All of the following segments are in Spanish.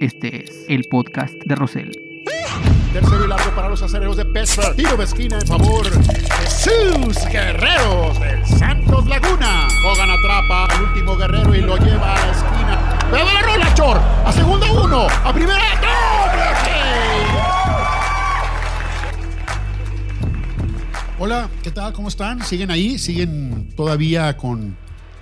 Este es el podcast de Rosel. Tercero y largo para los acereros de Pittsburgh. Tiro de esquina en favor de sus guerreros del Santos Laguna. Hogan atrapa al último guerrero y lo lleva a la esquina. ¡Pero la rola, Chor! ¡A segunda uno! ¡A primera! Hola, ¿qué tal? ¿Cómo están? ¿Siguen ahí? ¿Siguen todavía con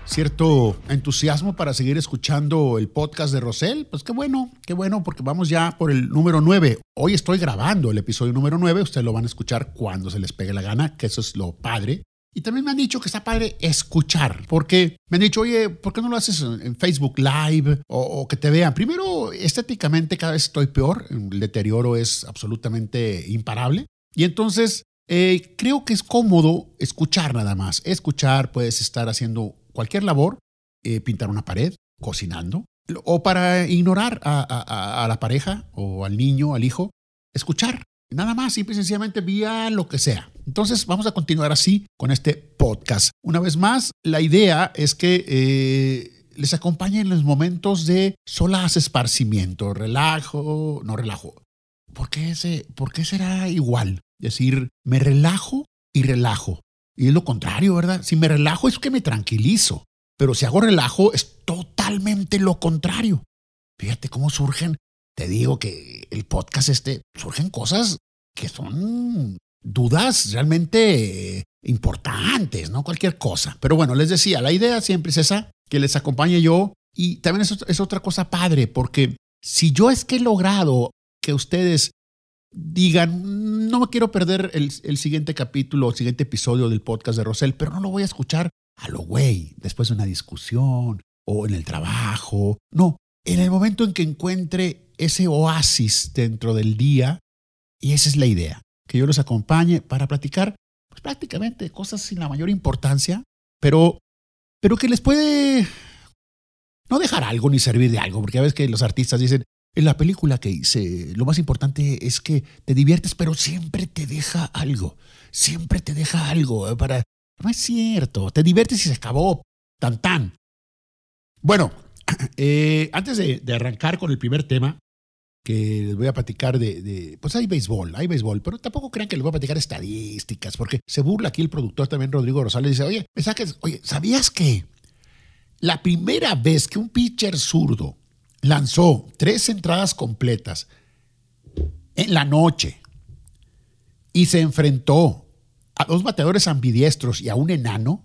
cierto entusiasmo para seguir escuchando el podcast de Rosel. Pues qué bueno, qué bueno, porque vamos ya por el número 9. Hoy estoy grabando el episodio número 9, ustedes lo van a escuchar cuando se les pegue la gana, que eso es lo padre. Y también me han dicho que está padre escuchar, porque me han dicho, oye, ¿por qué no lo haces en Facebook Live o, que te vean? Primero, estéticamente cada vez estoy peor, el deterioro es absolutamente imparable. Y entonces eh, creo que es cómodo escuchar nada más. Escuchar, puedes estar haciendo cualquier labor, eh, pintar una pared, cocinando, o para ignorar a, la pareja o al niño, al hijo, escuchar. Nada más, simple y sencillamente vía lo que sea. Entonces vamos a continuar así con este podcast. Una vez más, la idea es que eh, les acompañe en los momentos de solaz esparcimiento, relajo, no relajo. ¿Por qué, ese, ¿Por qué será igual? Decir, me relajo y relajo. Y es lo contrario, ¿verdad? Si me relajo es que me tranquilizo, pero si hago relajo es totalmente lo contrario. Fíjate cómo surgen, te digo que el podcast este, surgen cosas que son dudas realmente importantes, no cualquier cosa. Pero bueno, les decía, la idea siempre es esa, que les acompañe yo y también es, es otra cosa padre, porque si yo es que he logrado que ustedes digan, no quiero perder el, siguiente capítulo, el siguiente episodio del podcast de Rosel, pero no lo voy a escuchar a lo güey, después de una discusión o en el trabajo. No, en el momento en que encuentre ese oasis dentro del día, y esa es la idea, que yo los acompañe para platicar pues, prácticamente cosas sin la mayor importancia, pero, pero que les puede no dejar algo ni servir de algo, porque a veces que los artistas dicen, en la película que hice, lo más importante es que te diviertes, pero siempre te deja algo. Siempre te deja algo eh, para... No es cierto, te diviertes y se acabó. Tan tan. Bueno, eh, antes de, arrancar con el primer tema, que les voy a platicar de, Pues hay béisbol, hay béisbol, pero tampoco crean que les voy a platicar estadísticas, porque se burla aquí el productor también, Rodrigo Rosales, dice, oye, me saques, oye, ¿sabías que la primera vez que un pitcher zurdo lanzó tres entradas completas en la noche y se enfrentó a dos bateadores ambidiestros y a un enano,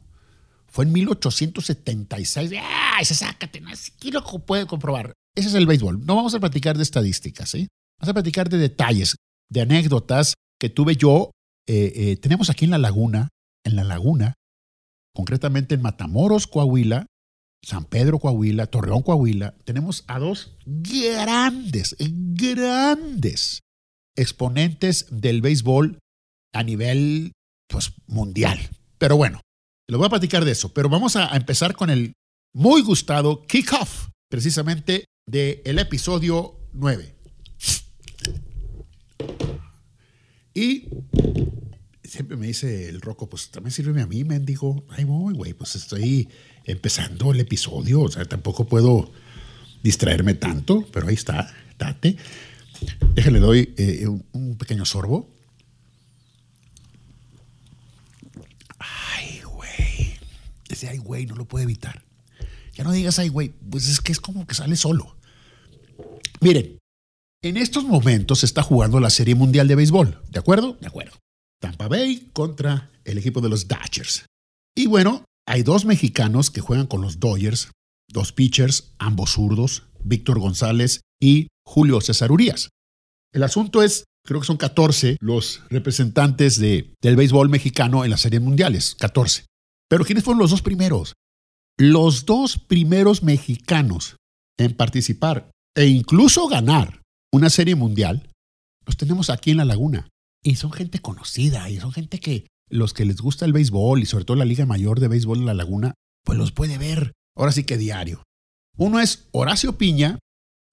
fue en 1876. ¡Ay, se sácate! ¿Quién lo puede comprobar? Ese es el béisbol. No vamos a platicar de estadísticas, ¿sí? Vamos a platicar de detalles, de anécdotas que tuve yo. Eh, eh, tenemos aquí en la laguna, en la laguna, concretamente en Matamoros, Coahuila, San Pedro Coahuila, Torreón Coahuila, tenemos a dos grandes, grandes exponentes del béisbol a nivel pues, mundial. Pero bueno, les voy a platicar de eso. Pero vamos a, empezar con el muy gustado kickoff, precisamente del episodio 9. Y siempre me dice el Roco, pues también sirve a mí, mendigo. Ay, voy, güey, pues estoy empezando el episodio, o sea, tampoco puedo distraerme tanto, pero ahí está, date. Déjale, doy eh, un, pequeño sorbo. Ay, güey. Ese ay, güey, no lo puedo evitar. Ya no digas ay, güey, pues es que es como que sale solo. Miren, en estos momentos se está jugando la Serie Mundial de Béisbol, ¿de acuerdo? De acuerdo. Tampa Bay contra el equipo de los Dodgers. Y bueno, hay dos mexicanos que juegan con los Dodgers, dos pitchers, ambos zurdos, Víctor González y Julio César Urias. El asunto es, creo que son 14 los representantes de, del béisbol mexicano en las series mundiales, 14. Pero ¿quiénes fueron los dos primeros? Los dos primeros mexicanos en participar e incluso ganar una serie mundial, los tenemos aquí en la laguna. Y son gente conocida, y son gente que los que les gusta el béisbol y sobre todo la Liga Mayor de Béisbol de la Laguna, pues los puede ver ahora sí que diario. Uno es Horacio Piña,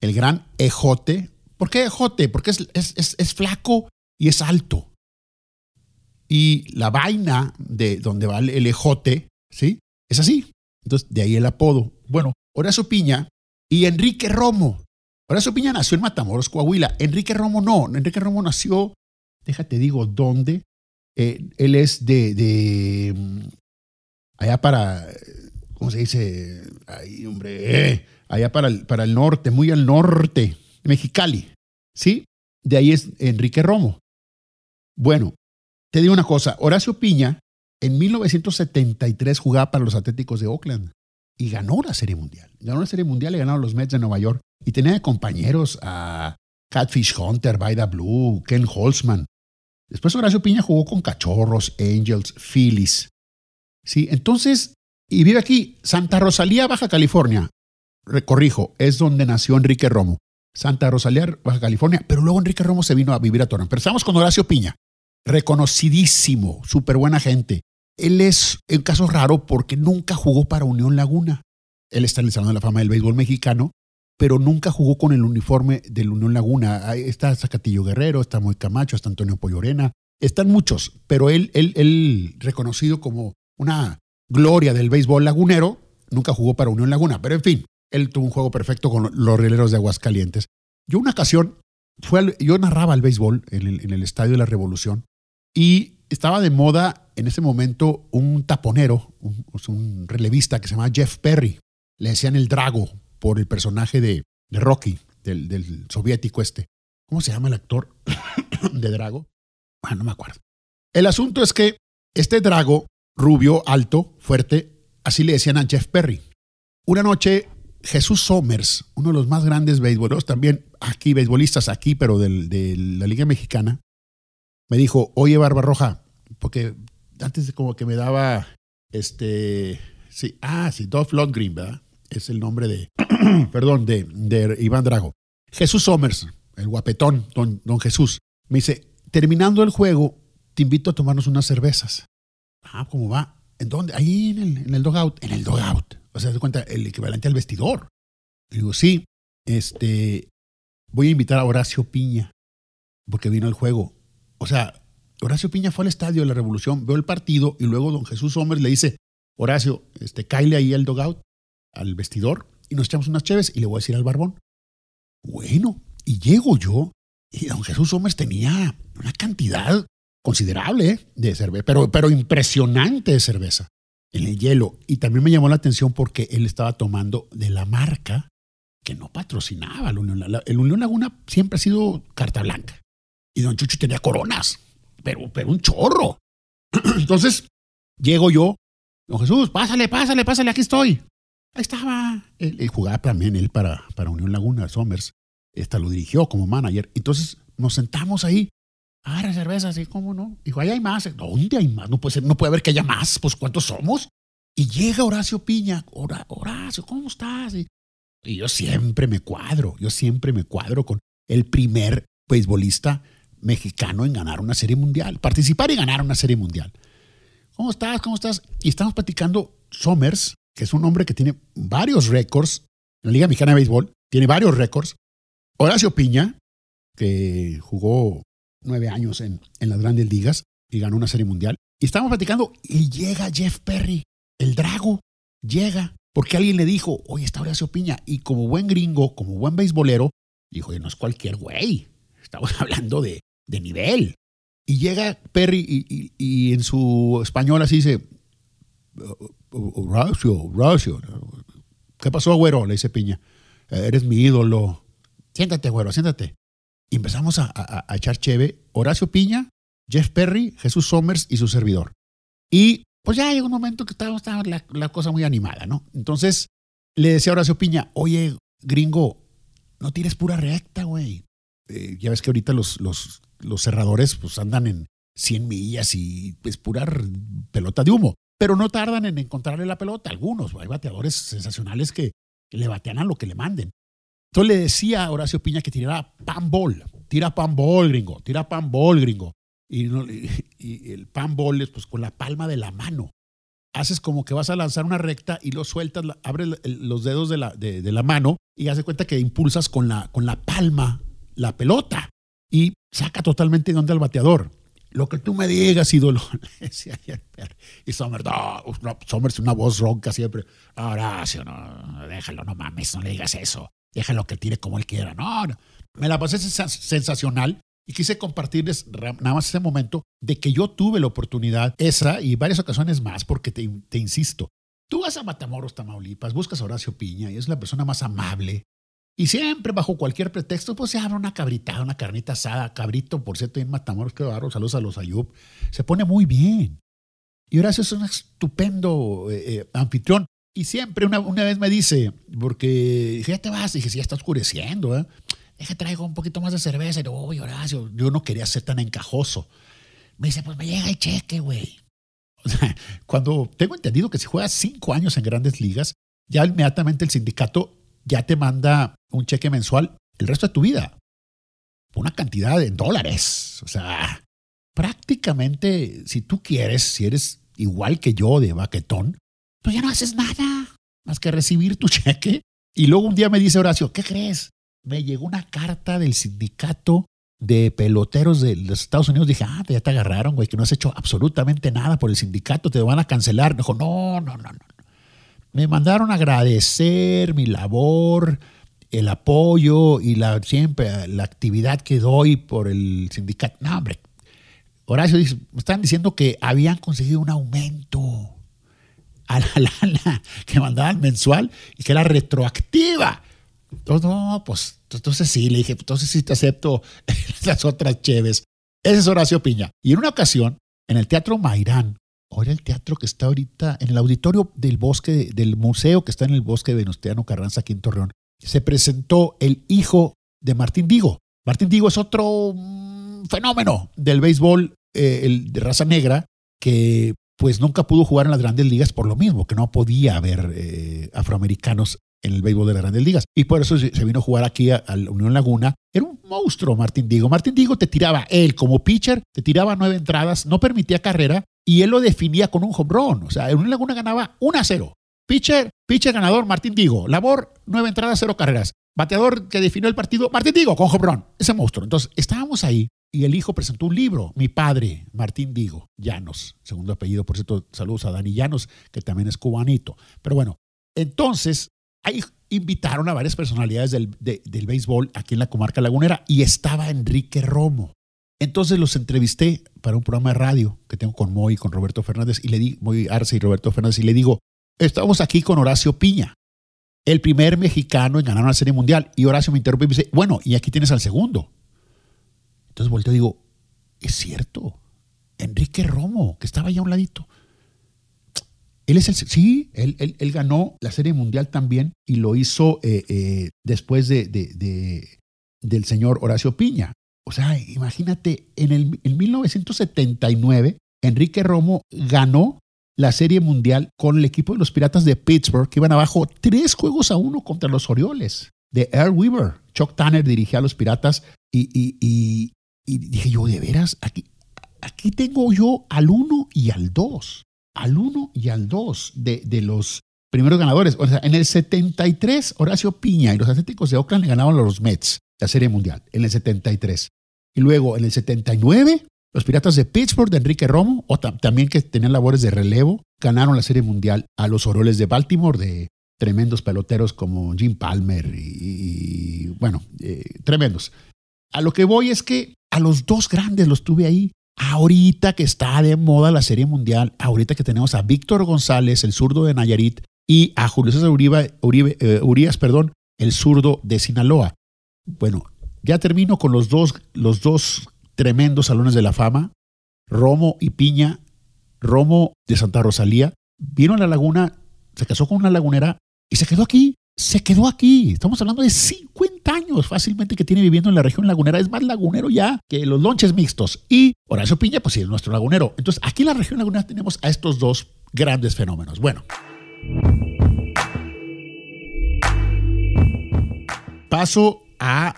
el gran ejote. ¿Por qué ejote? Porque es, es, flaco y es alto. Y la vaina de donde va el ejote, ¿sí? Es así. Entonces, de ahí el apodo. Bueno, Horacio Piña y Enrique Romo. Horacio Piña nació en Matamoros, Coahuila. Enrique Romo no. Enrique Romo nació, déjate digo, ¿dónde? Eh, él es de, de, allá para, ¿cómo se dice? Ahí, hombre, eh, allá para el, para el norte, muy al norte, Mexicali, ¿sí? De ahí es Enrique Romo. Bueno, te digo una cosa, Horacio Piña en 1973 jugaba para los Atléticos de Oakland y ganó la Serie Mundial. Ganó la Serie Mundial y ganaron los Mets de Nueva York. Y tenía compañeros a Catfish Hunter, Baida Blue, Ken Holzman. Después Horacio Piña jugó con Cachorros, Angels, Phillies. Sí, entonces, y vive aquí, Santa Rosalía, Baja California. Recorrijo, es donde nació Enrique Romo. Santa Rosalía, Baja California, pero luego Enrique Romo se vino a vivir a Toronto. Pero con Horacio Piña, reconocidísimo, súper buena gente. Él es un caso raro porque nunca jugó para Unión Laguna. Él está en el Salón de la Fama del Béisbol Mexicano, pero nunca jugó con el uniforme del Unión Laguna. Ahí está Zacatillo Guerrero, está Moy Camacho, está Antonio Pollorena, están muchos, pero él, él, él reconocido como una gloria del béisbol lagunero, nunca jugó para Unión Laguna, pero en fin, él tuvo un juego perfecto con los rieleros de Aguascalientes. Yo una ocasión, fue yo narraba el béisbol en el, Estadio de la Revolución y estaba de moda en ese momento un taponero, un, un, relevista que se llamaba Jeff Perry. Le decían el Drago por el personaje de, Rocky, del, soviético este. ¿Cómo se llama el actor de Drago? Bueno, no me acuerdo. El asunto es que este Drago, rubio, alto, fuerte, así le decían a Jeff Perry. Una noche, Jesús Somers, uno de los más grandes beisboleros, también aquí, beisbolistas aquí, pero del, de la Liga Mexicana, me dijo, oye, Barbarroja, porque antes como que me daba, este, sí, ah, sí, Dolph Lundgren, ¿verdad? Es el nombre de, perdón, de, de, Iván Drago. Jesús Somers, el guapetón, don, don Jesús, me dice, terminando el juego, te invito a tomarnos unas cervezas. Ah, ¿cómo va? ¿En dónde? Ahí en el, en el dogout. En el dogout. O sea, se cuenta, el equivalente al vestidor. Y digo, sí, este, voy a invitar a Horacio Piña, porque vino el juego. O sea, Horacio Piña fue al estadio de la Revolución, veo el partido y luego don Jesús Somers le dice, Horacio, este, cáile ahí al dogout, al vestidor, y nos echamos unas cheves y le voy a decir al barbón. Bueno, y llego yo y don Jesús Somers tenía una cantidad considerable de cerveza, pero, pero impresionante de cerveza en el hielo. Y también me llamó la atención porque él estaba tomando de la marca que no patrocinaba la Unión Laguna. El Unión Laguna siempre ha sido carta blanca. Y don Chucho tenía coronas, pero, pero un chorro. Entonces, llego yo, don Jesús, pásale, pásale, pásale, aquí estoy. Estaba. Él, él jugaba también él para, para Unión Laguna, Somers. Esta lo dirigió como manager. Entonces nos sentamos ahí. Ah, cerveza, sí, ¿cómo no? Dijo, ahí hay más. ¿Dónde hay más? No puede no puede haber que haya más. Pues, ¿cuántos somos? Y llega Horacio Piña. Hora, Horacio, ¿cómo estás? Y, y yo siempre me cuadro, yo siempre me cuadro con el primer beisbolista mexicano en ganar una serie mundial, participar y ganar una serie mundial. ¿Cómo estás? ¿Cómo estás? Y estamos platicando Somers, que es un hombre que tiene varios récords en la Liga Mexicana de Béisbol, tiene varios récords. Horacio Piña, que jugó nueve años en, en las grandes ligas y ganó una serie mundial. Y estamos platicando y llega Jeff Perry, el drago, llega porque alguien le dijo, oye, está Horacio Piña. Y como buen gringo, como buen beisbolero, dijo, oye, no es cualquier güey. Estamos hablando de, de nivel. Y llega Perry y, y, y, en su español así dice, Horacio, Horacio. ¿Qué pasó, güero? Le dice Piña. Eres mi ídolo. Siéntate, güero, siéntate. Y empezamos a, a, a echar cheve. Horacio Piña, Jeff Perry, Jesús Somers y su servidor. Y pues ya llegó un momento que estaba, estaba la, la, cosa muy animada, ¿no? Entonces le decía a Horacio Piña, oye, gringo, no tires pura recta, güey. Eh, ya ves que ahorita los, los, los cerradores pues andan en 100 millas y es pues, pura pelota de humo. Pero no tardan en encontrarle la pelota. Algunos, hay bateadores sensacionales que le batean a lo que le manden. Entonces le decía a Horacio Piña que tirara pan ball. Tira pan ball, gringo. Tira pan ball, gringo. Y, el pan ball es pues con la palma de la mano. Haces como que vas a lanzar una recta y lo sueltas, abres los dedos de la, de la mano y haces cuenta que impulsas con la, con la palma la pelota y saca totalmente de onda al bateador. Lo que tú me digas, ídolo. y Somers, no, Somers, una voz ronca siempre. Horacio, no, déjalo, no mames, no le digas eso. déjalo que tire como él quiera. No, no. me la pasé sensacional y quise compartirles nada más ese momento de que yo tuve la oportunidad, esa y varias ocasiones más, porque te, te insisto, tú vas a Matamoros, Tamaulipas, buscas a Horacio Piña y es la persona más amable, y siempre, bajo cualquier pretexto, pues se abre una cabrita, una carnita asada, cabrito, por cierto, en Matamoros, que barro, saludos a los Ayub. Se pone muy bien. Y Horacio es un estupendo eh, eh, anfitrión. Y siempre, una, una, vez me dice, porque ya te vas, dije, sí, ya está oscureciendo, ¿eh? Deja, traigo un poquito más de cerveza. Y digo, Horacio, yo no quería ser tan encajoso. Me dice, pues me llega el cheque, güey. Cuando tengo entendido que si juegas cinco años en grandes ligas, ya inmediatamente el sindicato ya te manda un cheque mensual el resto de tu vida. Una cantidad de dólares. O sea, prácticamente, si tú quieres, si eres igual que yo de baquetón, pues ya no haces nada más que recibir tu cheque. Y luego un día me dice Horacio, ¿qué crees? Me llegó una carta del sindicato de peloteros de los Estados Unidos. Dije, ah, ya te agarraron, güey, que no has hecho absolutamente nada por el sindicato, te van a cancelar. Me dijo, no, no, no, no. Me mandaron agradecer mi labor, el apoyo y la, siempre la actividad que doy por el sindicato. No, hombre. Horacio dice, me están diciendo que habían conseguido un aumento a la lana que mandaban mensual y que era retroactiva. Entonces, no, pues entonces sí, le dije, entonces sí te acepto las otras cheves. Ese es Horacio Piña. Y en una ocasión, en el Teatro Mairán, Ahora el teatro que está ahorita en el auditorio del bosque, del museo que está en el bosque de Venustiano Carranza, aquí en Torreón, se presentó el hijo de Martín Digo. Martín Digo es otro mm, fenómeno del béisbol eh, el de raza negra que pues nunca pudo jugar en las grandes ligas por lo mismo, que no podía haber eh, afroamericanos en el béisbol de las grandes ligas. Y por eso se vino a jugar aquí a, la Unión Laguna. Era un monstruo Martín Digo. Martín Digo te tiraba, él como pitcher, te tiraba nueve entradas, no permitía carrera y él lo definía con un home. O sea, Unión Laguna ganaba 1 a 0. Pitcher, pitcher ganador, Martín Digo. Labor, nueve entradas, cero carreras. Bateador que definió el partido, Martín Digo, con home run. Ese monstruo. Entonces, estábamos ahí y el hijo presentó un libro, mi padre, Martín Digo, Llanos, segundo apellido, por cierto, saludos a Dani Llanos, que también es cubanito. Pero bueno, entonces ahí invitaron a varias personalidades del, del béisbol aquí en la comarca lagunera y estaba Enrique Romo. Entonces los entrevisté para un programa de radio que tengo con Moy y con Roberto Fernández y le di, Moy Arce y Roberto Fernández y le digo, estamos aquí con Horacio Piña, el primer mexicano en ganar una serie mundial. Y Horacio me interrumpe y me dice, bueno, y aquí tienes al segundo. Entonces volteo y digo, es cierto, Enrique Romo, que estaba allá a un ladito. Él es el, sí, él, él, ganó la Serie Mundial también y lo hizo eh, eh, después de, de, del señor Horacio Piña. O sea, imagínate, en, el, en 1979, Enrique Romo ganó la Serie Mundial con el equipo de los Piratas de Pittsburgh, que iban abajo tres juegos a uno contra los Orioles de Earl Weaver. Chuck Tanner dirigía a los Piratas y, y, y dije yo, de veras, aquí, aquí tengo yo al 1 y al 2, al 1 y al 2 de, de, los primeros ganadores. O sea, en el 73, Horacio Piña y los Atléticos de Oakland le ganaron a los Mets la Serie Mundial, en el 73. Y luego, en el 79, los Piratas de Pittsburgh de Enrique Romo, o también que tenían labores de relevo, ganaron la Serie Mundial a los Orioles de Baltimore de tremendos peloteros como Jim Palmer y, bueno, eh, tremendos. A lo que voy es que a los dos grandes los tuve ahí. Ahorita que está de moda la Serie Mundial, ahorita que tenemos a Víctor González, el zurdo de Nayarit, y a Julio César Uribe, eh, Urias, perdón, el zurdo de Sinaloa. Bueno, ya termino con los dos, los dos tremendos salones de la fama, Romo y Piña. Romo de Santa Rosalía vino a la laguna, se casó con una lagunera y se quedó aquí se quedó aquí. Estamos hablando de 50 años fácilmente que tiene viviendo en la región lagunera. Es más lagunero ya que los lonches mixtos. Y Horacio Piña, pues sí, es nuestro lagunero. Entonces, aquí en la región lagunera tenemos a estos dos grandes fenómenos. Bueno. Paso a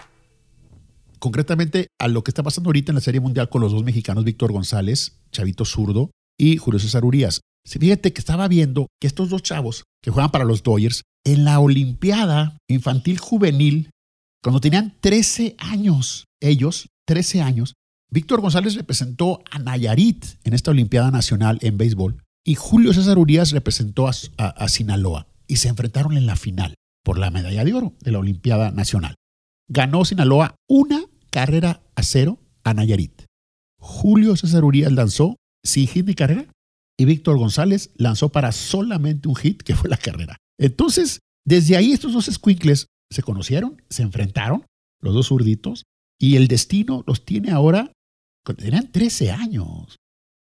concretamente a lo que está pasando ahorita en la Serie Mundial con los dos mexicanos, Víctor González, Chavito Zurdo, y Julio César Urias. Fíjate que estaba viendo que estos dos chavos que juegan para los Dodgers en la Olimpiada Infantil Juvenil, cuando tenían 13 años, ellos, 13 años, Víctor González representó a Nayarit en esta Olimpiada Nacional en béisbol y Julio César Urias representó a, Sinaloa y se enfrentaron en la final. por la medalla de oro de la Olimpiada Nacional. Ganó Sinaloa una carrera a cero a Nayarit. Julio César Urias lanzó sin hit ni carrera y Víctor González lanzó para solamente un hit que fue la carrera. Entonces, desde ahí estos dos squinkles se conocieron, se enfrentaron, los dos zurditos, y el destino los tiene ahora, eran 13 años,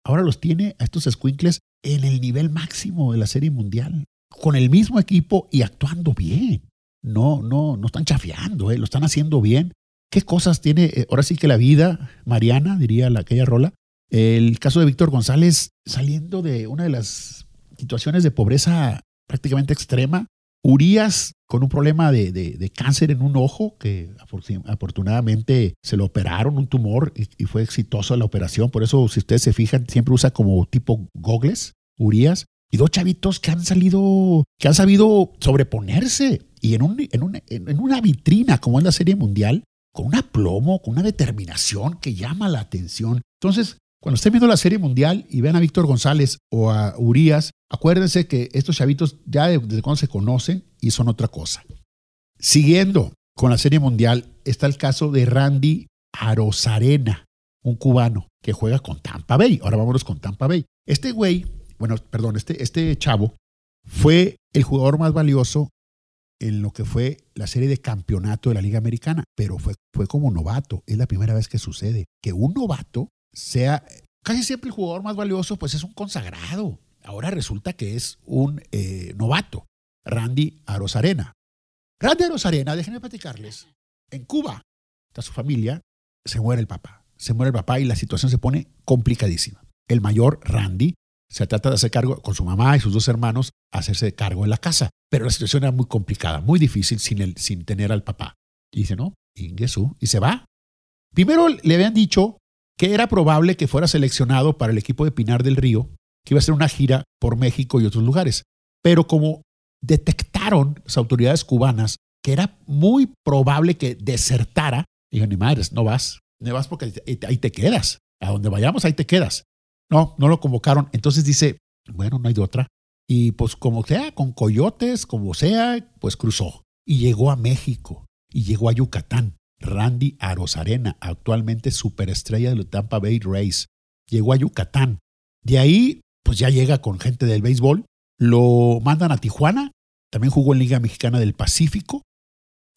ahora los tiene a estos squinkles en el nivel máximo de la Serie Mundial, con el mismo equipo y actuando bien. No, no, no están chafeando, eh, lo están haciendo bien. ¿Qué cosas tiene eh, ahora sí que la vida, Mariana, diría la, aquella rola? El caso de Víctor González saliendo de una de las situaciones de pobreza prácticamente extrema. Urias con un problema de, cáncer en un ojo, que afortunadamente se lo operaron, un tumor, y, fue exitoso la operación. Por eso, si ustedes se fijan, siempre usa como tipo gogles, Urias. Y dos chavitos que han salido, que han sabido sobreponerse. Y en, un, en, en una vitrina como es la Serie Mundial, con un aplomo, con una determinación que llama la atención. Entonces, cuando estén viendo la Serie Mundial y vean a Víctor González o a Urias, acuérdense que estos chavitos ya desde cuando se conocen y son otra cosa. Siguiendo con la Serie Mundial está el caso de Randy Arozarena, un cubano que juega con Tampa Bay. Ahora vámonos con Tampa Bay. Este güey, bueno, perdón, este, este chavo fue el jugador más valioso en lo que fue la serie de campeonato de la Liga Americana, pero fue, fue como novato. Es la primera vez que sucede que un novato sea casi siempre el jugador más valioso, pues es un consagrado. Ahora resulta que es un eh, novato, Randy Arozarena. Randy Arozarena, déjenme platicarles, en Cuba está su familia, se muere el papá. Se muere el papá y la situación se pone complicadísima. El mayor, Randy, se trata de hacer cargo con su mamá y sus dos hermanos, hacerse cargo de la casa. Pero la situación era muy complicada, muy difícil sin, el, sin tener al papá. Y dice, no, y se va. Primero le habían dicho que era probable que fuera seleccionado para el equipo de Pinar del Río, que iba a hacer una gira por México y otros lugares. Pero como detectaron las autoridades cubanas que era muy probable que desertara, dijeron, ni madres, no vas, no vas porque ahí te quedas. A donde vayamos, ahí te quedas. No, no lo convocaron. Entonces dice, bueno, no hay de otra. Y pues como sea, con coyotes, como sea, pues cruzó. Y llegó a México y llegó a Yucatán. Randy Arozarena, actualmente superestrella de los Tampa Bay Rays. Llegó a Yucatán. De ahí, pues ya llega con gente del béisbol. Lo mandan a Tijuana. También jugó en Liga Mexicana del Pacífico.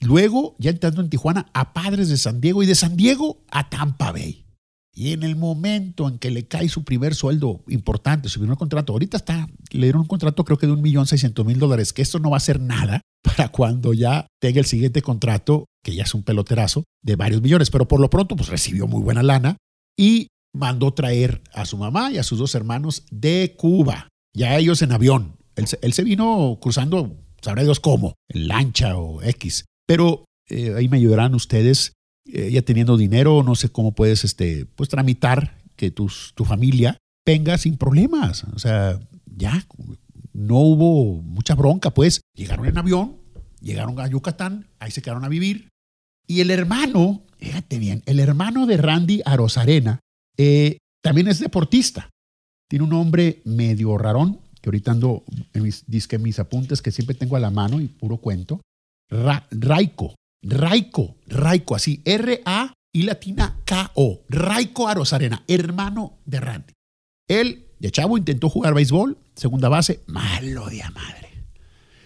Luego, ya entrando en Tijuana, a Padres de San Diego y de San Diego a Tampa Bay. Y en el momento en que le cae su primer sueldo importante, su primer contrato, ahorita está, le dieron un contrato creo que de un millón seiscientos mil dólares, que esto no va a ser nada para cuando ya tenga el siguiente contrato, que ya es un peloterazo, de varios millones. Pero por lo pronto, pues recibió muy buena lana y mandó traer a su mamá y a sus dos hermanos de Cuba, ya ellos en avión. Él, se vino cruzando, sabrá Dios cómo, en lancha o X. Pero eh, ahí me ayudarán ustedes ya teniendo dinero, no sé cómo puedes este, pues, tramitar que tus, tu familia venga sin problemas. O sea, ya no hubo mucha bronca, pues llegaron en avión, llegaron a Yucatán, ahí se quedaron a vivir. Y el hermano, fíjate bien, el hermano de Randy Arozarena eh, también es deportista. Tiene un nombre medio rarón, que ahorita ando en mis, mis apuntes que siempre tengo a la mano y puro cuento. Raiko, Raiko, Raiko, así, R-A y latina K-O, Raiko Arozarena, hermano de Randy. Él, de chavo, intentó jugar béisbol, segunda base, malo de madre.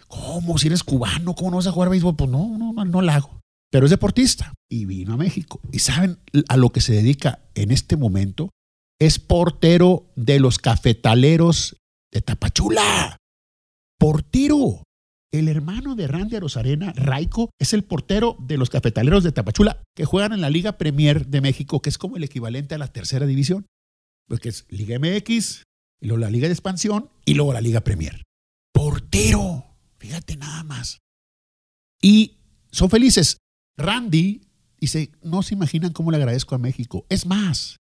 ¿Cómo? Si eres cubano, ¿cómo no vas a jugar béisbol? Pues no, no, no, no lo hago. Pero es deportista y vino a México. ¿Y saben a lo que se dedica en este momento? Es portero de los cafetaleros de Tapachula. Portero. El hermano de Randy Arozarena, Raico, es el portero de los cafetaleros de Tapachula, que juegan en la Liga Premier de México, que es como el equivalente a la tercera división, porque es Liga MX, y luego la Liga de Expansión, y luego la Liga Premier. Portero, fíjate nada más. Y son felices. Randy dice, no se imaginan cómo le agradezco a México. Es más,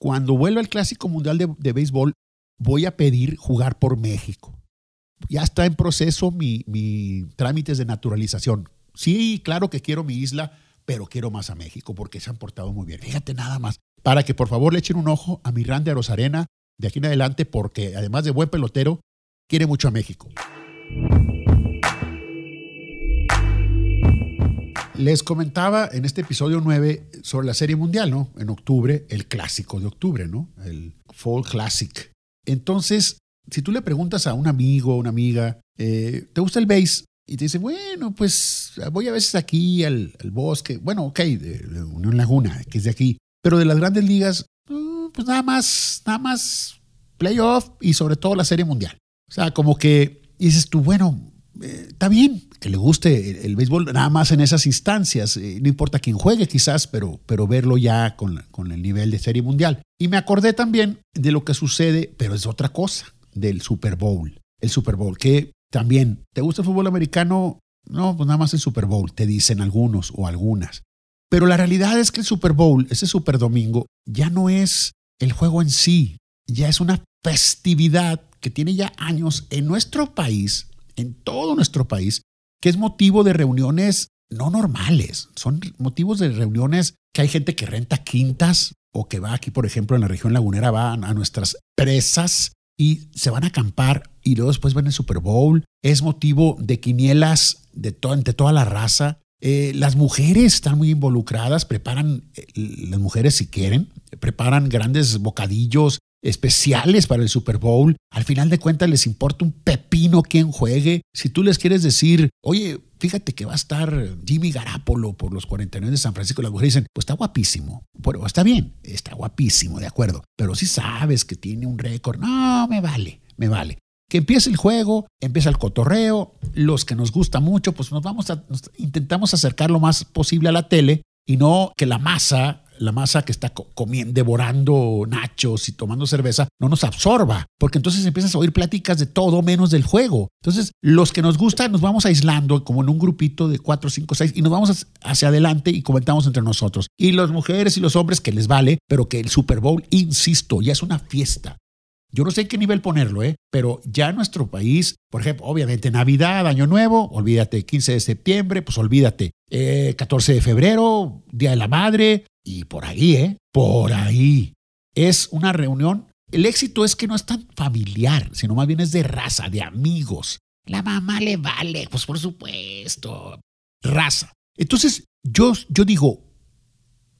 cuando vuelva al Clásico Mundial de, de Béisbol, voy a pedir jugar por México ya está en proceso mi, mi trámites de naturalización. Sí, claro que quiero mi isla, pero quiero más a México porque se han portado muy bien. Fíjate nada más. Para que por favor le echen un ojo a mi Randy Rosarena de aquí en adelante porque además de buen pelotero, quiere mucho a México. Les comentaba en este episodio 9 sobre la Serie Mundial, ¿no? En octubre, el clásico de octubre, ¿no? El Fall Classic. Entonces, si tú le preguntas a un amigo o una amiga, eh, ¿te gusta el base? Y te dice, bueno, pues voy a veces aquí al, bosque. Bueno, ok, de, Unión Laguna, que es de aquí. Pero de las grandes ligas, mm, pues nada más, nada más playoff y sobre todo la Serie Mundial. O sea, como que dices tú, bueno, eh, está bien que le guste el, béisbol nada más en esas instancias. Eh, no importa quién juegue quizás, pero, pero verlo ya con, con el nivel de Serie Mundial. Y me acordé también de lo que sucede, pero es otra cosa, del Super Bowl. El Super Bowl, que también, ¿te gusta el fútbol americano? No, pues nada más el Super Bowl, te dicen algunos o algunas. Pero la realidad es que el Super Bowl, ese Super Domingo, ya no es el juego en sí, ya es una festividad que tiene ya años en nuestro país, en todo nuestro país, que es motivo de reuniones no normales, son motivos de reuniones que hay gente que renta quintas o que va aquí, por ejemplo, en la región lagunera, van a nuestras presas y se van a acampar y luego después van el Super Bowl. Es motivo de quinielas de entre toda la raza. Eh, las mujeres están muy involucradas, preparan, eh, las mujeres si quieren, preparan grandes bocadillos especiales para el Super Bowl. Al final de cuentas les importa un pepino quién juegue. Si tú les quieres decir, oye, fíjate que va a estar Jimmy Garapolo por los 49 de San Francisco, las mujeres dicen, pues está guapísimo. Pero está bien, está guapísimo, de acuerdo. Pero si sabes que tiene un récord, no, me vale, me vale. Que empiece el juego, empieza el cotorreo, los que nos gusta mucho, pues nos vamos a, intentamos acercar lo más posible a la tele y no que la masa la masa que está comiendo, devorando nachos y tomando cerveza, no nos absorba, porque entonces empiezas a oír pláticas de todo menos del juego. Entonces, los que nos gusta nos vamos aislando como en un grupito de cuatro, cinco, seis y nos vamos hacia adelante y comentamos entre nosotros. Y las mujeres y los hombres que les vale, pero que el Super Bowl, insisto, ya es una fiesta. Yo no sé qué nivel ponerlo, ¿eh? pero ya en nuestro país, por ejemplo, obviamente Navidad, Año Nuevo, olvídate, 15 de septiembre, pues olvídate, 14 eh, de febrero, Día de la Madre, y por ahí, ¿eh? Por ahí. Es una reunión. El éxito es que no es tan familiar, sino más bien es de raza, de amigos. La mamá le vale, pues por supuesto. Raza. Entonces, yo, yo digo,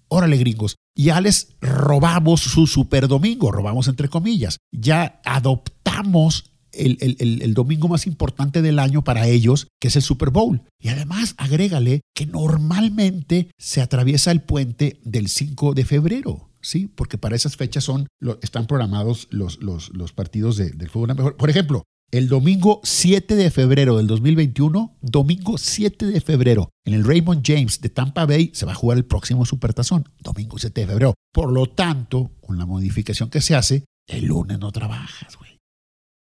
órale gringos, ya les robamos su super domingo, robamos entre comillas, ya adoptamos el, el, domingo más importante del año para ellos, que es el Super Bowl. Y además, agrégale que normalmente se atraviesa el puente del 5 de febrero. Sí, porque para esas fechas son, están programados los, los, los partidos de, del fútbol. Por ejemplo, el domingo 7 de febrero del 2021, domingo 7 de febrero, en el Raymond James de Tampa Bay se va a jugar el próximo Supertazón, domingo 7 de febrero. Por lo tanto, con la modificación que se hace, el lunes no trabajas, güey.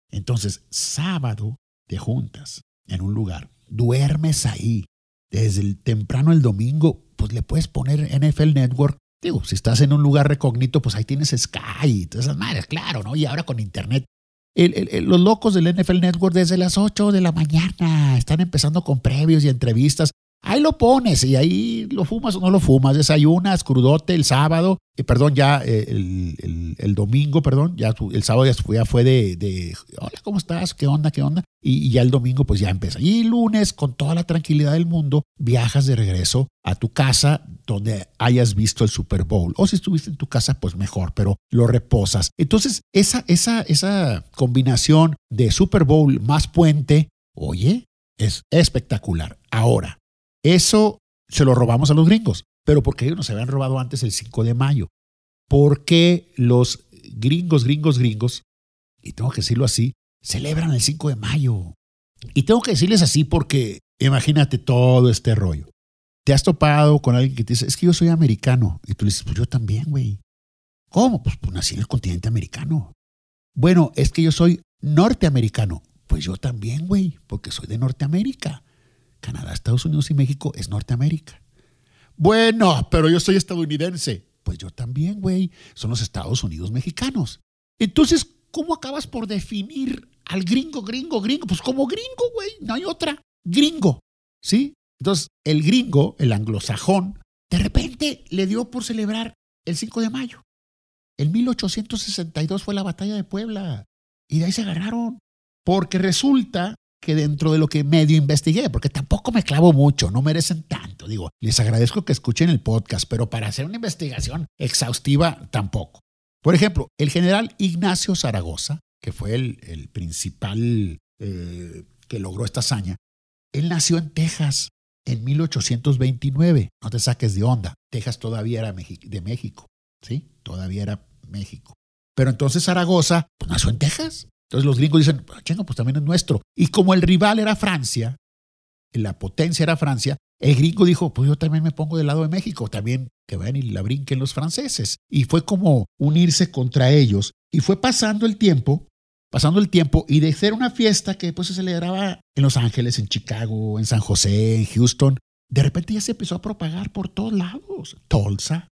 Entonces, sábado te juntas en un lugar, duermes ahí. Desde el temprano el domingo, pues le puedes poner NFL Network. Digo, si estás en un lugar recógnito, pues ahí tienes Sky y todas esas madres, claro, ¿no? Y ahora con Internet los locos del NFL Network desde las 8 de la mañana están empezando con previos y entrevistas. Ahí lo pones y ahí lo fumas o no lo fumas. Desayunas, crudote el sábado, eh, perdón, ya eh, el, domingo, perdón, ya el sábado ya fue, de, hola, ¿cómo estás? ¿Qué onda? ¿Qué onda? Y, ya el domingo pues ya empieza. Y el lunes, con toda la tranquilidad del mundo, viajas de regreso a tu casa donde hayas visto el Super Bowl. O si estuviste en tu casa, pues mejor, pero lo reposas. Entonces, esa, esa, esa combinación de Super Bowl más puente, oye, es espectacular. Ahora, eso se lo robamos a los gringos, pero porque ellos nos habían robado antes el 5 de mayo. Porque los gringos, gringos, gringos, y tengo que decirlo así, celebran el 5 de mayo? Y tengo que decirles así porque imagínate todo este rollo. Te has topado con alguien que te dice, es que yo soy americano. Y tú le dices, pues yo también, güey. ¿Cómo? Pues, pues nací en el continente americano. Bueno, es que yo soy norteamericano. Pues yo también, güey, porque soy de Norteamérica. Canadá, Estados Unidos y México es Norteamérica. Bueno, pero yo soy estadounidense. Pues yo también, güey. Son los Estados Unidos mexicanos. Entonces, ¿cómo acabas por definir al gringo, gringo, gringo? Pues como gringo, güey. No hay otra. Gringo. ¿Sí? Entonces, el gringo, el anglosajón, de repente le dio por celebrar el 5 de mayo. En 1862 fue la batalla de Puebla. Y de ahí se agarraron. Porque resulta que dentro de lo que medio investigué, porque tampoco me clavo mucho, no merecen tanto. Digo, les agradezco que escuchen el podcast, pero para hacer una investigación exhaustiva tampoco. Por ejemplo, el general Ignacio Zaragoza, que fue el, principal eh, que logró esta hazaña, él nació en Texas en 1829. No te saques de onda. Texas todavía era de México, ¿sí? Todavía era México. Pero entonces Zaragoza, pues nació en Texas. Entonces los gringos dicen, ah, chingo, pues también es nuestro. Y como el rival era Francia, la potencia era Francia, el gringo dijo, pues yo también me pongo del lado de México, también que vayan y la brinquen los franceses. Y fue como unirse contra ellos. Y fue pasando el tiempo, pasando el tiempo, y de ser una fiesta que pues se celebraba en Los Ángeles, en Chicago, en San José, en Houston, de repente ya se empezó a propagar por todos lados. Tulsa,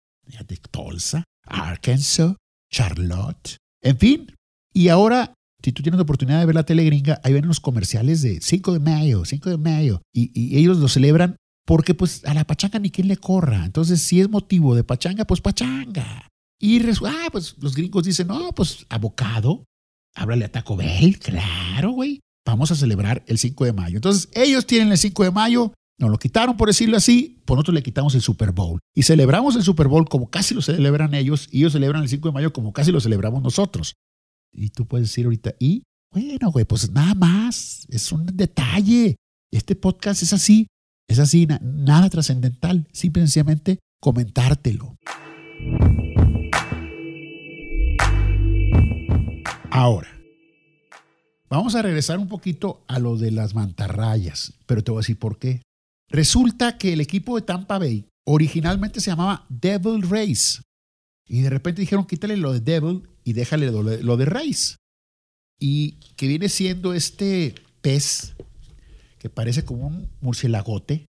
Tulsa, Arkansas, Charlotte, en fin. Y ahora si tú tienes la oportunidad de ver la tele gringa, ahí ven los comerciales de 5 de mayo, 5 de mayo, y, ellos lo celebran porque pues a la pachanga ni quien le corra. Entonces, si es motivo de pachanga, pues pachanga. Y ah, pues los gringos dicen, no, pues abocado, háblale a Taco Bell, claro, güey. Vamos a celebrar el 5 de mayo. Entonces, ellos tienen el 5 de mayo, nos lo quitaron por decirlo así, por nosotros le quitamos el Super Bowl. Y celebramos el Super Bowl como casi lo celebran ellos, y ellos celebran el 5 de mayo como casi lo celebramos nosotros. Y tú puedes decir ahorita, y bueno, güey, pues nada más, es un detalle. Este podcast es así, es así, nada trascendental, simplemente comentártelo. Ahora, vamos a regresar un poquito a lo de las mantarrayas, pero te voy a decir por qué. Resulta que el equipo de Tampa Bay originalmente se llamaba Devil Race y de repente dijeron quítale lo de Devil y déjale lo, de raíz. Y que viene siendo este pez que parece como un murcielagote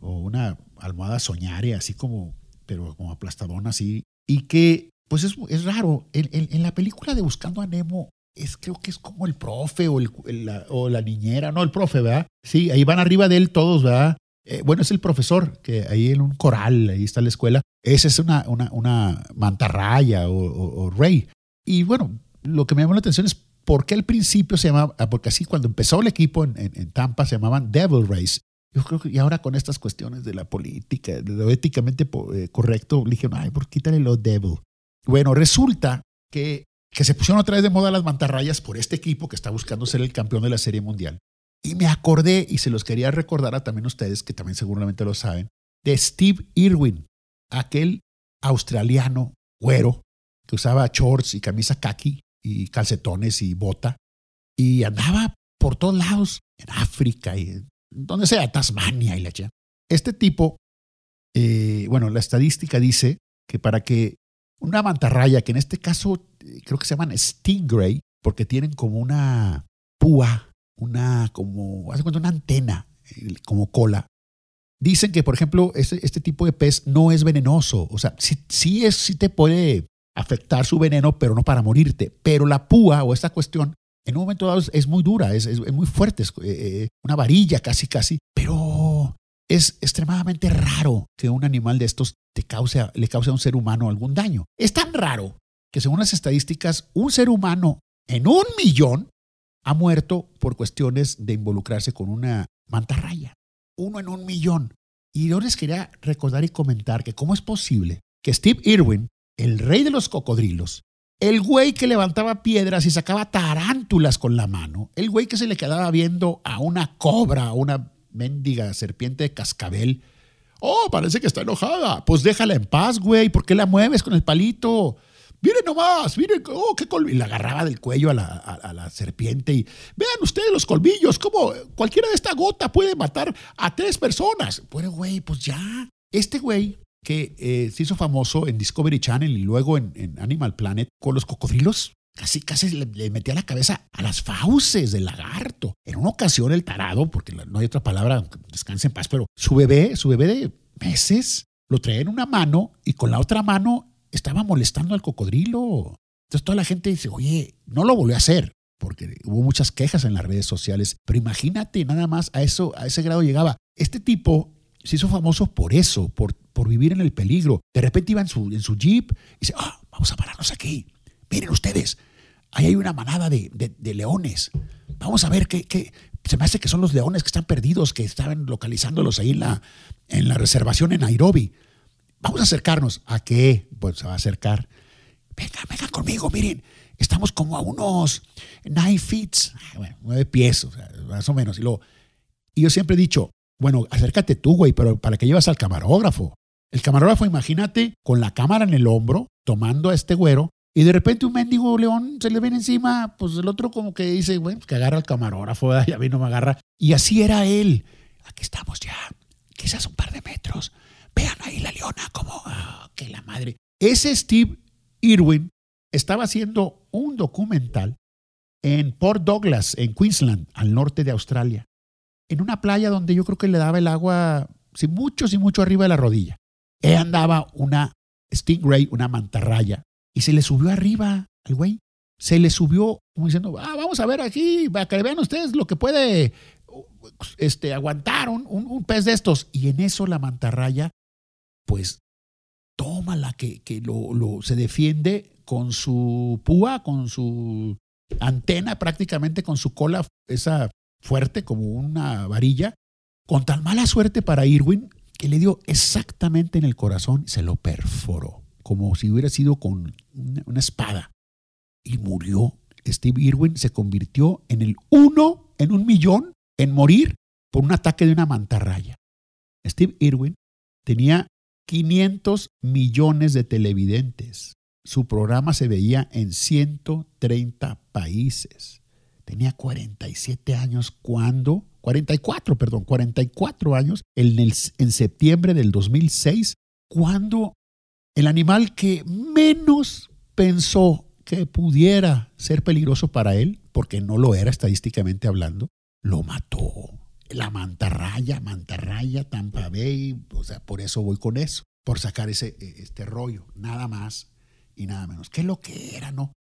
o una almohada soñare, así como, pero como aplastadón así. Y que, pues es, es raro. En, la película de Buscando a Nemo, es, creo que es como el profe o, el, la, o la niñera, no, el profe, ¿verdad? Sí, ahí van arriba de él todos, ¿verdad? Eh, bueno, es el profesor, que ahí en un coral, ahí está la escuela. Esa es una, una, una mantarraya o, rey. Y bueno, lo que me llamó la atención es por qué al principio se llamaba, ah, porque así cuando empezó el equipo en, Tampa se llamaban Devil Race. Yo creo que, y ahora con estas cuestiones de la política, de lo éticamente eh, correcto, le dijeron, ay, por quítale lo Devil. Bueno, resulta que, que se pusieron otra vez de moda las mantarrayas por este equipo que está buscando ser el campeón de la Serie Mundial. Y me acordé, y se los quería recordar a también ustedes, que también seguramente lo saben, de Steve Irwin, aquel australiano güero que usaba shorts y camisa khaki y calcetones y bota y andaba por todos lados, en África y donde sea, Tasmania y la chica. Este tipo, eh, bueno, la estadística dice que para que una mantarraya, que en este caso eh, creo que se llaman stingray, porque tienen como una púa, una como, hace cuenta, una antena, eh, como cola. Dicen que, por ejemplo, este, tipo de pez no es venenoso. O sea, sí, es, sí te puede afectar su veneno, pero no para morirte. Pero la púa o esta cuestión, en un momento dado es, muy dura, es, muy fuerte, es eh, una varilla casi, casi, pero es extremadamente raro que un animal de estos te cause, le cause a un ser humano algún daño. Es tan raro que según las estadísticas, un ser humano en un millón ha muerto por cuestiones de involucrarse con una mantarraya. Uno en un millón. Y yo les quería recordar y comentar que cómo es posible que Steve Irwin el rey de los cocodrilos, el güey que levantaba piedras y sacaba tarántulas con la mano, el güey que se le quedaba viendo a una cobra, a una mendiga serpiente de cascabel. Oh, parece que está enojada. Pues déjala en paz, güey. ¿Por qué la mueves con el palito? Miren nomás, miren, oh, qué colmillo. Y le agarraba del cuello a la, serpiente y vean ustedes los colmillos, como cualquiera de esta gota puede matar a tres personas. Bueno, güey, pues ya. Este güey que eh, se hizo famoso en Discovery Channel y luego en, Animal Planet con los cocodrilos. Casi, casi le, metía la cabeza a las fauces del lagarto. En una ocasión el tarado, porque no hay otra palabra, descanse en paz, pero su bebé, su bebé de meses, lo traía en una mano y con la otra mano estaba molestando al cocodrilo. Entonces toda la gente dice, oye, no lo volvió a hacer, porque hubo muchas quejas en las redes sociales, pero imagínate nada más a eso, a ese grado llegaba. Este tipo se hizo famoso por eso, por, por vivir en el peligro. De repente iba en su, en su jeep y dice, ah, vamos a pararnos aquí. Miren ustedes, ahí hay una manada de, leones. Vamos a ver qué, qué, se me hace que son los leones que están perdidos, que estaban localizándolos ahí en la, en la reservación en Nairobi. Vamos a acercarnos. ¿A qué? Pues se va a acercar. Venga, venga conmigo, miren. Estamos como a unos nine feet, bueno, nueve pies, más o menos. Y, luego, y yo siempre he dicho, bueno, acércate tú, güey, pero ¿para qué llevas al camarógrafo? El camarógrafo, imagínate, con la cámara en el hombro, tomando a este güero, y de repente un mendigo león se le viene encima, pues el otro como que dice, bueno, pues que agarra al camarógrafo, y a mí no me agarra. Y así era él. Aquí estamos ya, quizás un par de metros. Vean ahí la leona, como, ah, que la madre. Ese Steve Irwin estaba haciendo un documental en Port Douglas, en Queensland, al norte de Australia, en una playa donde yo creo que le daba el agua, sí, mucho, sí, mucho arriba de la rodilla. Él andaba una stingray, una mantarraya, y se le subió arriba al güey. Se le subió como diciendo, ah, vamos a ver aquí, para que vean ustedes lo que puede este, aguantar un, un, pez de estos. Y en eso la mantarraya, pues, tómala, que, que lo, se defiende con su púa, con su antena, prácticamente con su cola, esa fuerte como una varilla, con tan mala suerte para Irwin que le dio exactamente en el corazón, se lo perforó como si hubiera sido con una espada. Y murió. Steve Irwin se convirtió en el uno en un millón en morir por un ataque de una mantarraya. Steve Irwin tenía 500 millones de televidentes. Su programa se veía en 130 países. Tenía 47 años cuando, 44, perdón, 44 años en, en septiembre del 2006, cuando el animal que menos pensó que pudiera ser peligroso para él, porque no lo era estadísticamente hablando, lo mató. La mantarraya, mantarraya, Tampa Bay, o sea, por eso voy con eso, por sacar ese, e, este rollo, nada más y nada menos. ¿Qué es lo que era, no?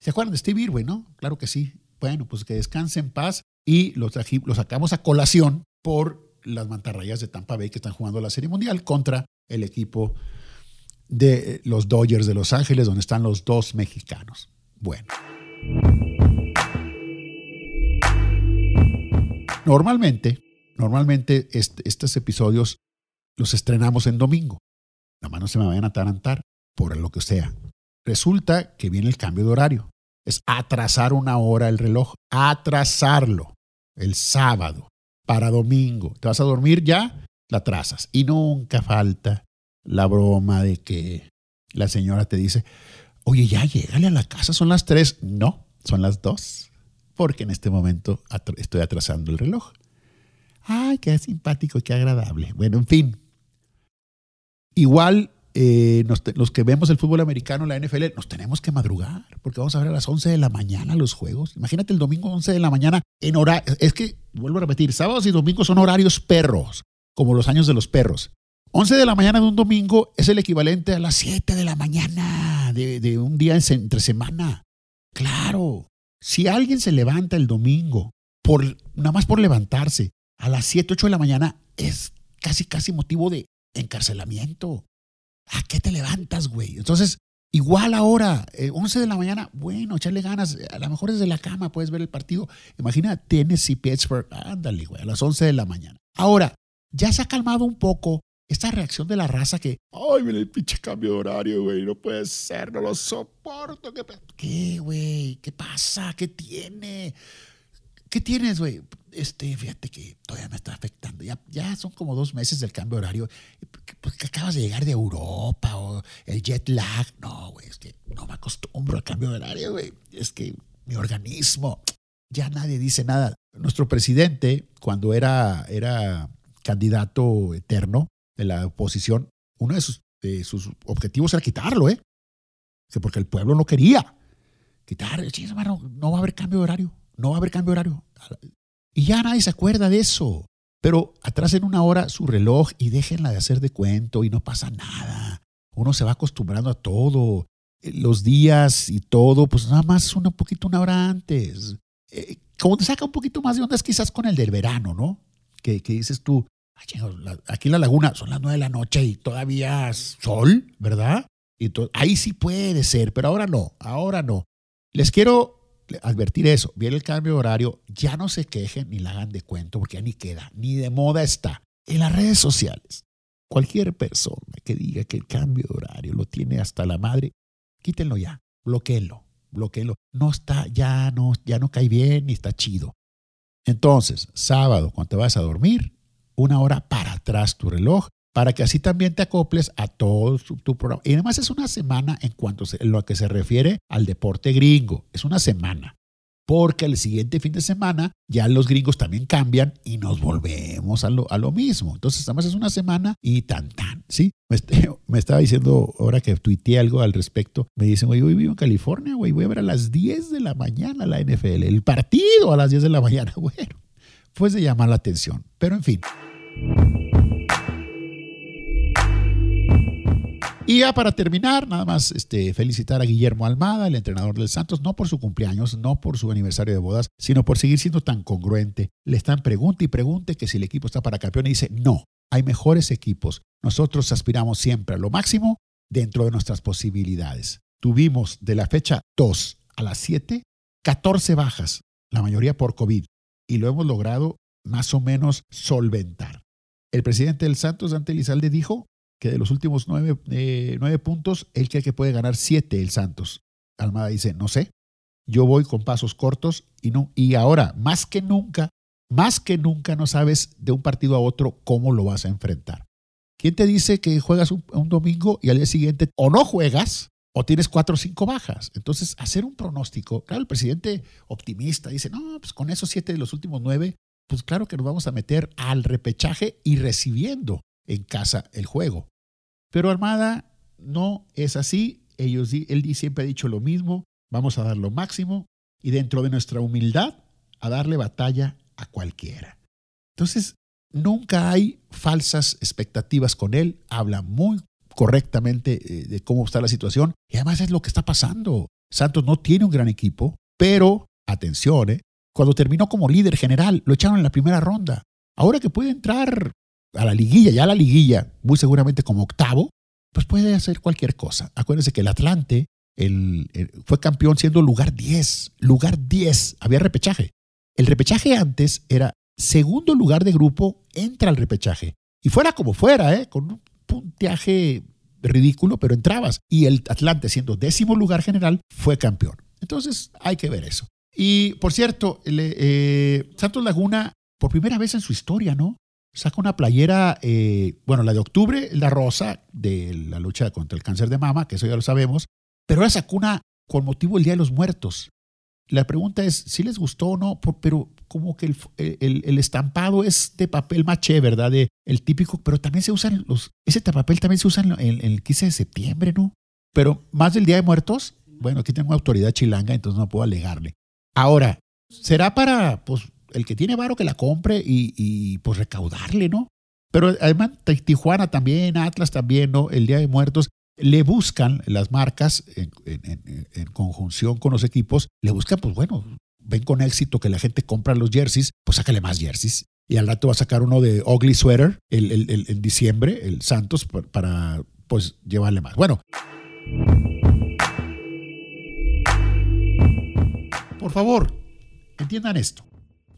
¿Se acuerdan de Steve Irwin, no? Claro que sí. Bueno, pues que descanse en paz y lo, lo sacamos a colación por las mantarrayas de Tampa Bay que están jugando la Serie Mundial contra el equipo de los Dodgers de Los Ángeles, donde están los dos mexicanos. Bueno. Normalmente, normalmente estos episodios los estrenamos en domingo. Nada más no se me vayan a atarantar por lo que sea. Resulta que viene el cambio de horario. Es atrasar una hora el reloj, atrasarlo el sábado para domingo. ¿Te vas a dormir ya? La atrasas. Y nunca falta la broma de que la señora te dice, oye, ya llégale a la casa, son las tres. No, son las dos, porque en este momento estoy atrasando el reloj. Ay, qué simpático, qué agradable. Bueno, en fin. Igual eh, los que vemos el fútbol americano, la NFL, nos tenemos que madrugar, porque vamos a ver a las 11 de la mañana los juegos. Imagínate el domingo 11 de la mañana en horario. Es que, vuelvo a repetir, sábados y domingos son horarios perros, como los años de los perros. 11 de la mañana de un domingo es el equivalente a las 7 de la mañana de, un día entre semana. Claro, si alguien se levanta el domingo, por, nada más por levantarse, a las 7, 8 de la mañana, es casi, casi motivo de encarcelamiento. ¿A qué te levantas, güey? Entonces, igual ahora, 11 eh, de la mañana, bueno, echarle ganas. A lo mejor desde la cama puedes ver el partido. Imagina Tennessee, Pittsburgh, ándale, güey, a las 11 de la mañana. Ahora, ya se ha calmado un poco esta reacción de la raza que, ay, mira el pinche cambio de horario, güey, no puede ser, no lo soporto. ¿Qué, ¿Qué güey? ¿Qué pasa? ¿Qué tiene? ¿Qué tienes, güey? Este, fíjate que todavía me está afectando. Ya, ya son como dos meses del cambio de horario. Pues que acabas de llegar de Europa o el jet lag. No, güey, es que no me acostumbro al cambio de horario, güey. Es que mi organismo, ya nadie dice nada. Nuestro presidente, cuando era, era candidato eterno, de la oposición, uno de sus, sus objetivos era quitarlo, ¿eh? Que porque el pueblo no quería quitar, no va a haber cambio de horario, no va a haber cambio de horario. Y ya nadie se acuerda de eso. Pero atrás en una hora su reloj y déjenla de hacer de cuento y no pasa nada. Uno se va acostumbrando a todo. Eh, los días y todo, pues nada más una poquito una hora antes. Eh, como te saca un poquito más de ondas quizás con el del verano, ¿no? Que, que dices tú, aquí en la laguna son las nueve de la noche y todavía sol, ¿verdad? Y ahí sí puede ser, pero ahora no, ahora no. Les quiero advertir eso. Viene el cambio de horario, ya no se quejen ni la hagan de cuento porque ya ni queda, ni de moda está. En las redes sociales, cualquier persona que diga que el cambio de horario lo tiene hasta la madre, quítenlo ya, bloqueenlo, bloqueenlo. No está, ya no, ya no cae bien ni está chido. Entonces, sábado, cuando te vas a dormir, una hora para atrás tu reloj para que así también te acoples a todo tu, programa. Y además es una semana en cuanto a lo que se refiere al deporte gringo. Es una semana. Porque el siguiente fin de semana ya los gringos también cambian y nos volvemos a lo, a lo mismo. Entonces, además es una semana y tan tan, ¿sí? Me, estaba diciendo, ahora que tuiteé algo al respecto, me dicen, güey, hoy vivo en California, güey, voy a ver a las 10 de la mañana la NFL, el partido a las 10 de la mañana. Bueno, pues de llamar la atención. Pero en fin. Y ya para terminar, nada más este, felicitar a Guillermo Almada, el entrenador del Santos, no por su cumpleaños, no por su aniversario de bodas, sino por seguir siendo tan congruente. Le están pregunte y pregunte que si el equipo está para campeón y dice, no, hay mejores equipos. Nosotros aspiramos siempre a lo máximo dentro de nuestras posibilidades. Tuvimos de la fecha 2 a las 7, 14 bajas, la mayoría por COVID, y lo hemos logrado más o menos solventar. El presidente del Santos, Dante Elizalde, dijo que de los últimos eh, nueve, puntos, él cree que puede ganar siete el Santos. Almada dice, no sé, yo voy con pasos cortos y, no, y ahora, más que nunca, más que nunca no sabes de un partido a otro cómo lo vas a enfrentar. ¿Quién te dice que juegas un, domingo y al día siguiente o no juegas o tienes cuatro o cinco bajas? Entonces, hacer un pronóstico, claro, el presidente optimista dice, no, pues con esos siete de los últimos nueve, pues claro que nos vamos a meter al repechaje y recibiendo en casa el juego. Pero Armada no es así. Ellos, él siempre ha dicho lo mismo. Vamos a dar lo máximo y dentro de nuestra humildad a darle batalla a cualquiera. Entonces, nunca hay falsas expectativas con él. Habla muy correctamente eh, de cómo está la situación y además es lo que está pasando. Santos no tiene un gran equipo, pero atención, eh, cuando terminó como líder general, lo echaron en la primera ronda. Ahora que puede entrar a la liguilla, ya a la liguilla, muy seguramente como octavo, pues puede hacer cualquier cosa. Acuérdense que el Atlante fue campeón siendo lugar 10, lugar 10, había repechaje. El repechaje antes era segundo lugar de grupo, entra al repechaje. Y fuera como fuera, ¿eh? con un punteaje ridículo, pero entrabas. Y el Atlante, siendo décimo lugar general, fue campeón. Entonces hay que ver eso. Y por cierto, eh, Santos Laguna, por primera vez en su historia, ¿no? Saca una playera, eh, bueno, la de octubre, la rosa, de la lucha contra el cáncer de mama, que eso ya lo sabemos, pero ahora sacó una con motivo del Día de los Muertos. La pregunta es si les gustó o no, pero como que el, estampado es de papel maché, ¿verdad? De, el típico, pero también se usan los, ese papel también se usa en, en el 15 de septiembre, ¿no? Pero más del Día de Muertos, bueno, aquí tengo autoridad chilanga, entonces no puedo alegarle. Ahora, será para, pues, el que tiene varo que la compre y, pues recaudarle, ¿no? Pero además Tijuana también, Atlas también, ¿no? El Día de Muertos, le buscan las marcas en, conjunción con los equipos, le buscan, pues bueno, ven con éxito que la gente compra los jerseys, pues sácale más jerseys. Y al rato va a sacar uno de Ugly Sweater en diciembre, el Santos, para pues llevarle más. Bueno. Por favor, entiendan esto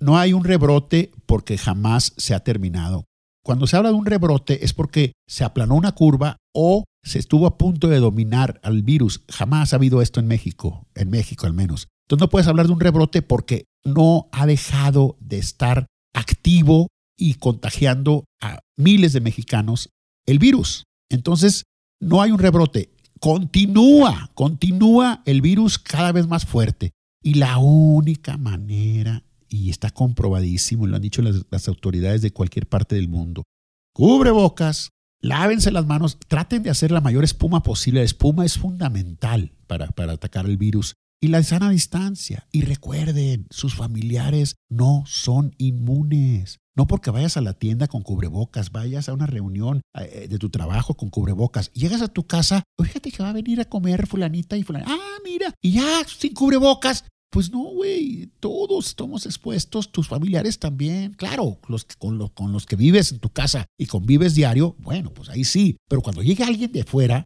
no hay un rebrote porque jamás se ha terminado. Cuando se habla de un rebrote es porque se aplanó una curva o se estuvo a punto de dominar al virus. Jamás ha habido esto en México, en México al menos. Entonces no puedes hablar de un rebrote porque no ha dejado de estar activo y contagiando a miles de mexicanos el virus. Entonces no hay un rebrote. Continúa, continúa el virus cada vez más fuerte. Y la única manera y está comprobadísimo, lo han dicho las, autoridades de cualquier parte del mundo. Cubre bocas, lávense las manos, traten de hacer la mayor espuma posible. La espuma es fundamental para, para atacar el virus. Y la sana distancia. Y recuerden, sus familiares no son inmunes. No porque vayas a la tienda con cubrebocas, vayas a una reunión eh, de tu trabajo con cubrebocas, llegas a tu casa, fíjate que va a venir a comer fulanita y fulanita. Ah, mira, y ya sin cubrebocas, pues no, güey, todos estamos expuestos, tus familiares también. Claro, los, con, con los que vives en tu casa y convives diario, bueno, pues ahí sí. Pero cuando llegue alguien de fuera,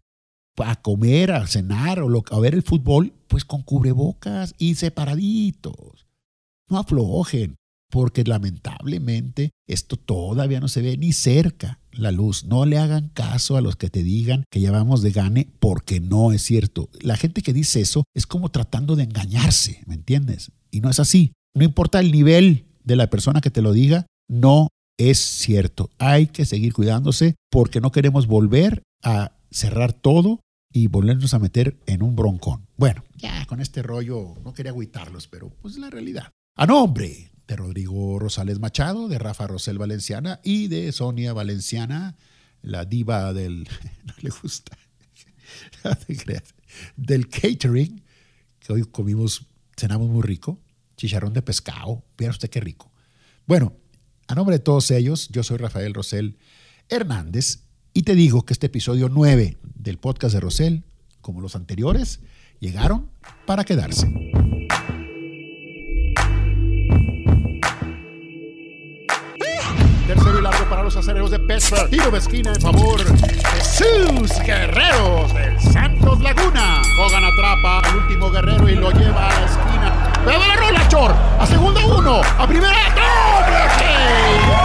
a comer, a cenar o a ver el fútbol, pues con cubrebocas y separaditos. No aflojen, porque lamentablemente esto todavía no se ve ni cerca la luz. No le hagan caso a los que te digan que llevamos de gane porque no es cierto. La gente que dice eso es como tratando de engañarse, ¿me entiendes? Y no es así. No importa el nivel de la persona que te lo diga, no es cierto. Hay que seguir cuidándose porque no queremos volver a cerrar todo y volvernos a meter en un broncón. Bueno, ya con este rollo no quería agüitarlos, pero pues es la realidad. A nombre de Rodrigo Rosales Machado, de Rafa Rosel Valenciana y de Sonia Valenciana, la diva del. No le gusta. del catering, que hoy comimos, cenamos muy rico, chicharrón de pescado, vea usted qué rico. Bueno, a nombre de todos ellos, yo soy Rafael Rosel Hernández y te digo que este episodio 9 del podcast de Rosel, como los anteriores, llegaron para quedarse. Tercero y largo para los acereros de Pittsburgh. Tiro de esquina en favor de sus guerreros del Santos Laguna. Hogan atrapa al último guerrero y lo lleva a la esquina. ¡Pero la rola, Chor! A segunda uno. A primera. ¡Doble